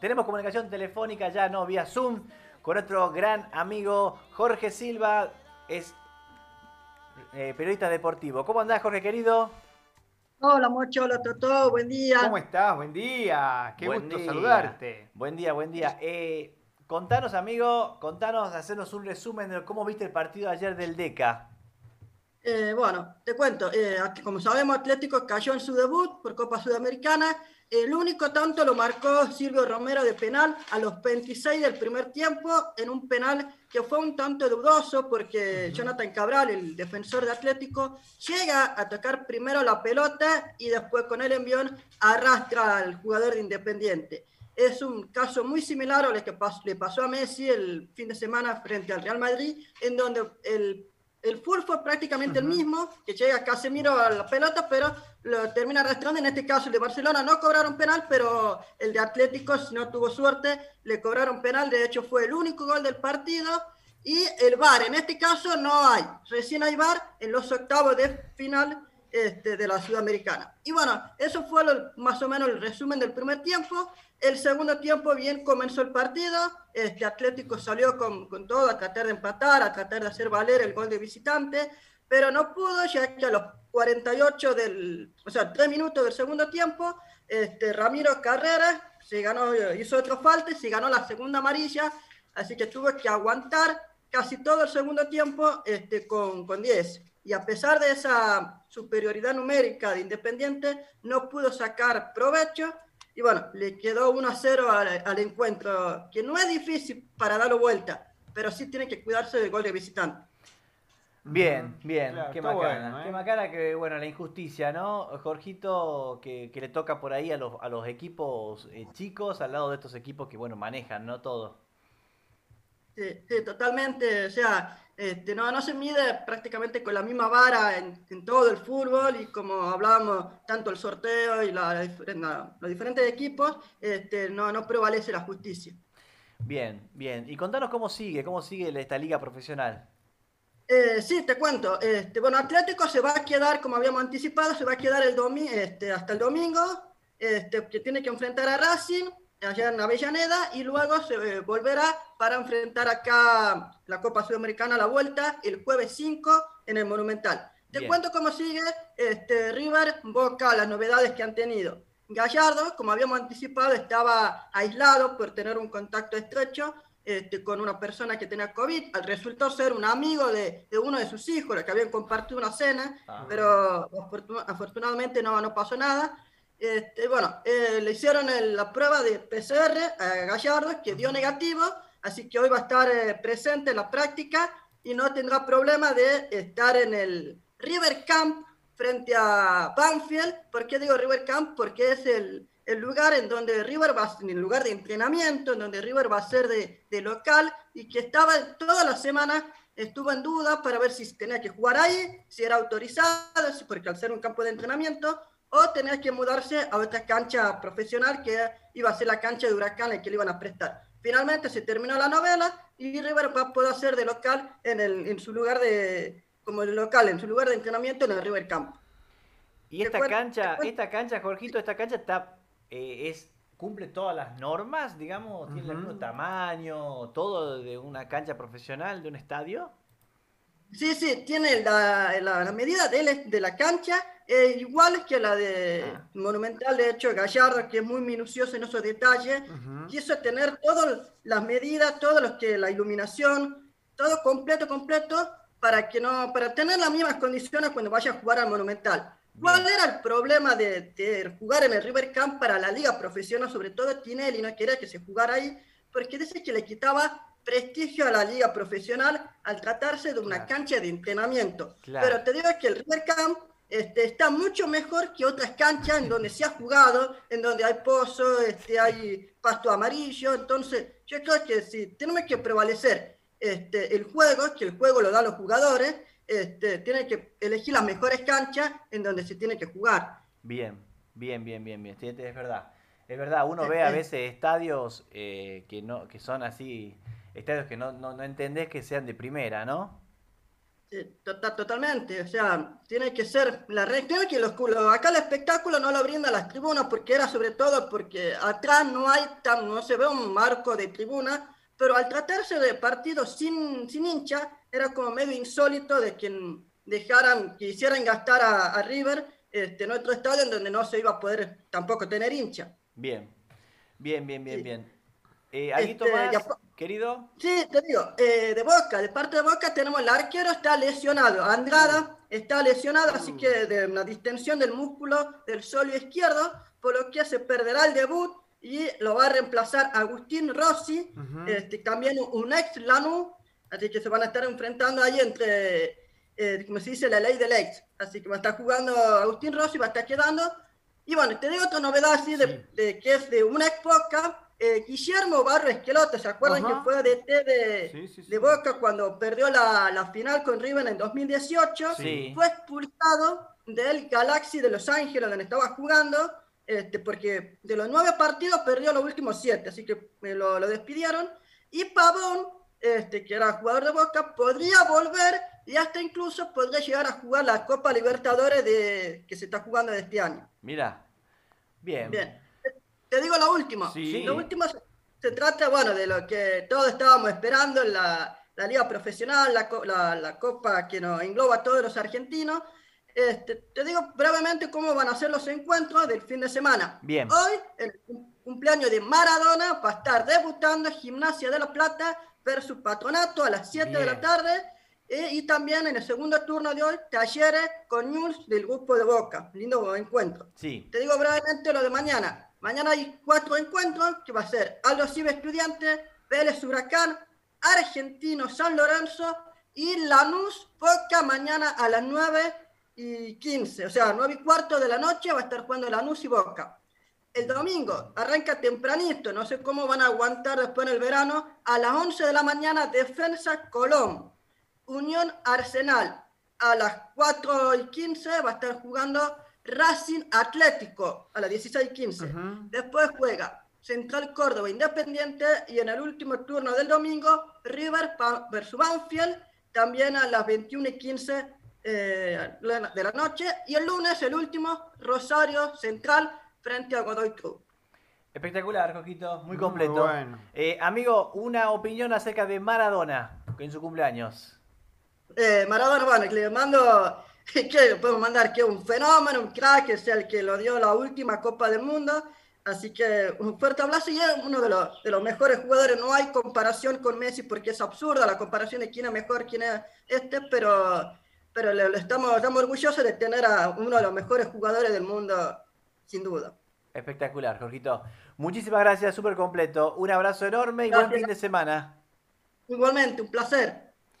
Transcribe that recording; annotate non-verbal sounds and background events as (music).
Tenemos comunicación telefónica ya, no, vía Zoom, con nuestro gran amigo Jorge Silva, es eh, periodista deportivo. ¿Cómo andás, Jorge, querido? Hola, Mocho, hola, Totó, buen día. ¿Cómo estás? Buen día, qué gusto saludarte. Buen día, buen día. Eh, contanos, amigo, contanos, hacernos un resumen de cómo viste el partido ayer del DECA. Eh, bueno, te cuento, como sabemos, Atlético cayó en su debut por Copa Sudamericana el único tanto lo marcó Silvio Romero de penal a los 26 del primer tiempo, en un penal que fue un tanto dudoso porque Jonathan Cabral, el defensor de Atlético, llega a tocar primero la pelota y después con el envión arrastra al jugador de Independiente. Es un caso muy similar a lo que le pasó a Messi el fin de semana frente al Real Madrid, en donde el el full fue prácticamente el mismo, que llega Casemiro a la pelota, pero lo termina arrastrando. En este caso, el de Barcelona no cobraron penal, pero el de Atlético, si no tuvo suerte, le cobraron penal. De hecho, fue el único gol del partido. Y el VAR, en este caso, no hay. Recién hay VAR en los octavos de final este, de la Sudamericana. Y bueno, eso fue más o menos el resumen del primer tiempo. El segundo tiempo bien comenzó el partido, este Atlético salió con, con, todo a tratar de empatar, a tratar de hacer valer el gol de visitante, pero no pudo, ya que a los 48 del, o sea, 3 minutos del segundo tiempo, este, Ramiro Carrera se ganó, hizo otro falta se ganó la segunda amarilla, así que tuvo que aguantar casi todo el segundo tiempo este, con, con 10. Y a pesar de esa superioridad numérica de Independiente, no pudo sacar provecho y bueno, le quedó 1 a 0 al, encuentro, que no es difícil para darlo vuelta, pero sí tiene que cuidarse del gol de visitante. Bien, bien, qué macana. ¿eh? Qué macana que, bueno, la injusticia, ¿no? Jorgito, que, le toca por ahí a los, a los equipos eh, chicos, al lado de estos equipos que, bueno, manejan, ¿no? Todo. Sí, sí, totalmente. O sea, este, no, no se mide prácticamente con la misma vara en, todo el fútbol y como hablábamos, tanto el sorteo y la, los diferentes equipos, este, no, no prevalece la justicia. Bien, bien. Y contanos cómo sigue, cómo sigue esta liga profesional. Eh, sí, te cuento. Este, bueno, Atlético se va a quedar, como habíamos anticipado, se va a quedar el este, hasta el domingo, este, que tiene que enfrentar a Racing allá en Avellaneda y luego se eh, volverá para enfrentar acá la Copa Sudamericana a la vuelta el jueves 5 en el Monumental. Te cuento cómo sigue este, River Boca, las novedades que han tenido. Gallardo, como habíamos anticipado, estaba aislado por tener un contacto estrecho este, con una persona que tenía COVID. Resultó ser un amigo de, de uno de sus hijos, que habían compartido una cena, ah. pero afortunadamente no, no pasó nada. Este, bueno, eh, le hicieron la prueba de PCR a Gallardo, que dio negativo, así que hoy va a estar eh, presente en la práctica y no tendrá problema de estar en el River Camp frente a Banfield. ¿Por qué digo River Camp? Porque es el, el lugar en donde River va, en el lugar de entrenamiento, en donde River va a ser de, de local y que estaba toda la semana estuvo en duda para ver si tenía que jugar ahí, si era autorizado, porque al ser un campo de entrenamiento, o tenía que mudarse a otra cancha profesional que iba a ser la cancha de Huracán en que le iban a prestar. Finalmente se terminó la novela y River va a poder hacer de local en, el, en su lugar de como de local en su lugar de entrenamiento en el River Camp. Y esta cancha, esta cancha, Jorgito, esta cancha está eh, es cumple todas las normas, digamos, tiene el mismo tamaño, todo de una cancha profesional, de un estadio. Sí, sí, tiene la, la, medida de, de, la cancha eh, igual que la de ah. Monumental, de hecho, Gallardo, que es muy minucioso en esos detalles, quiso tener todas las medidas, todo lo que la iluminación, todo completo, completo, para que no, para tener las mismas condiciones cuando vaya a jugar al Monumental. ¿Cuál era el problema de, jugar en el River Camp para la liga profesional, sobre todo Tinelli no quería que se jugara ahí, porque dice que le quitaba prestigio a la liga profesional al tratarse de una cancha de entrenamiento. Pero te digo que el River Camp este, está mucho mejor que otras canchas en donde se ha jugado, en donde hay pozo, este, hay pasto amarillo. Entonces, yo creo que si tenemos que prevalecer este, el juego, que el juego lo dan los jugadores, este, tienen que elegir las mejores canchas en donde se tiene que jugar. Bien, bien, bien, bien, bien. Es verdad. Es verdad, uno ve a veces estadios eh, que no que son así, estadios que no, no, no entendés que sean de primera, ¿no? Tota-, totalmente, o sea, tiene que ser la tiene que los, acá el espectáculo no lo brinda las tribunas porque era sobre todo porque atrás no hay tan, no se ve un marco de tribuna, pero al tratarse de partidos sin, sin hincha, era como medio insólito de que dejaran, quisieran gastar a, River este, en otro estadio en donde no se iba a poder tampoco tener hincha. Bien, bien, bien, bien, bien. Eh, este, querido? Sí, te digo, eh, de Boca, de parte de Boca tenemos el arquero está lesionado, Andrada está lesionado, así que de una distensión del músculo del solio izquierdo, por lo que se perderá el debut y lo va a reemplazar Agustín Rossi, este, también un ex Lanú, así que se van a estar enfrentando ahí entre, eh, como se dice, la ley del ex, así que va a estar jugando Agustín Rossi, va a estar quedando. Y bueno, te digo otra novedad así de, de que es de una ex Boca, eh, Guillermo Barro Esquelote, ¿se acuerdan que fue DT de, de Boca cuando perdió la, la, final con River en 2018? Fue expulsado del Galaxy de Los Ángeles, donde estaba jugando, este, porque de los nueve partidos perdió los últimos siete, así que me lo, lo despidieron. Y Pavón, este, que era jugador de Boca, podría volver y hasta incluso podría llegar a jugar la Copa Libertadores de, que se está jugando este año. Mira, bien. Bien te digo lo último. Sí. Lo último se trata, bueno, de lo que todos estábamos esperando en la, la liga profesional, la, la, copa que nos engloba a todos los argentinos. Este, te digo brevemente cómo van a ser los encuentros del fin de semana. Bien. Hoy, el cumpleaños de Maradona, va a estar debutando Gimnasia de la Plata versus Patronato a las 7 de la tarde. Eh, y también en el segundo turno de hoy, Talleres con News del grupo de Boca. Lindo encuentro. Sí. Te digo brevemente lo de mañana. Mañana hay cuatro encuentros, que va a ser Aldo Cibe Estudiante, Vélez Huracán, Argentino San Lorenzo y Lanús Boca mañana a las 9 y 15, o sea, 9 y cuarto de la noche va a estar jugando Lanús y Boca. El domingo arranca tempranito, no sé cómo van a aguantar después en el verano, a las 11 de la mañana Defensa Colón, Unión Arsenal, a las 4 y 15 va a estar jugando Racing Atlético a las 16:15. Después juega Central Córdoba Independiente y en el último turno del domingo River versus Banfield también a las 21:15 eh, de la noche y el lunes el último Rosario Central frente a Godoy Cruz. Espectacular, Coquito, muy completo. Eh, amigo, una opinión acerca de Maradona en su cumpleaños. Eh, Maradona, bueno, le mando (laughs) que podemos mandar que un fenómeno, un crack, es el que lo dio la última Copa del Mundo. Así que un fuerte abrazo y es uno de los, de los mejores jugadores. No hay comparación con Messi porque es absurda la comparación de quién es mejor, quién es este, pero, pero le, estamos, estamos orgullosos de tener a uno de los mejores jugadores del mundo, sin duda. Espectacular, Jorgito. Muchísimas gracias, súper completo. Un abrazo enorme y buen fin de semana. Igualmente, un placer.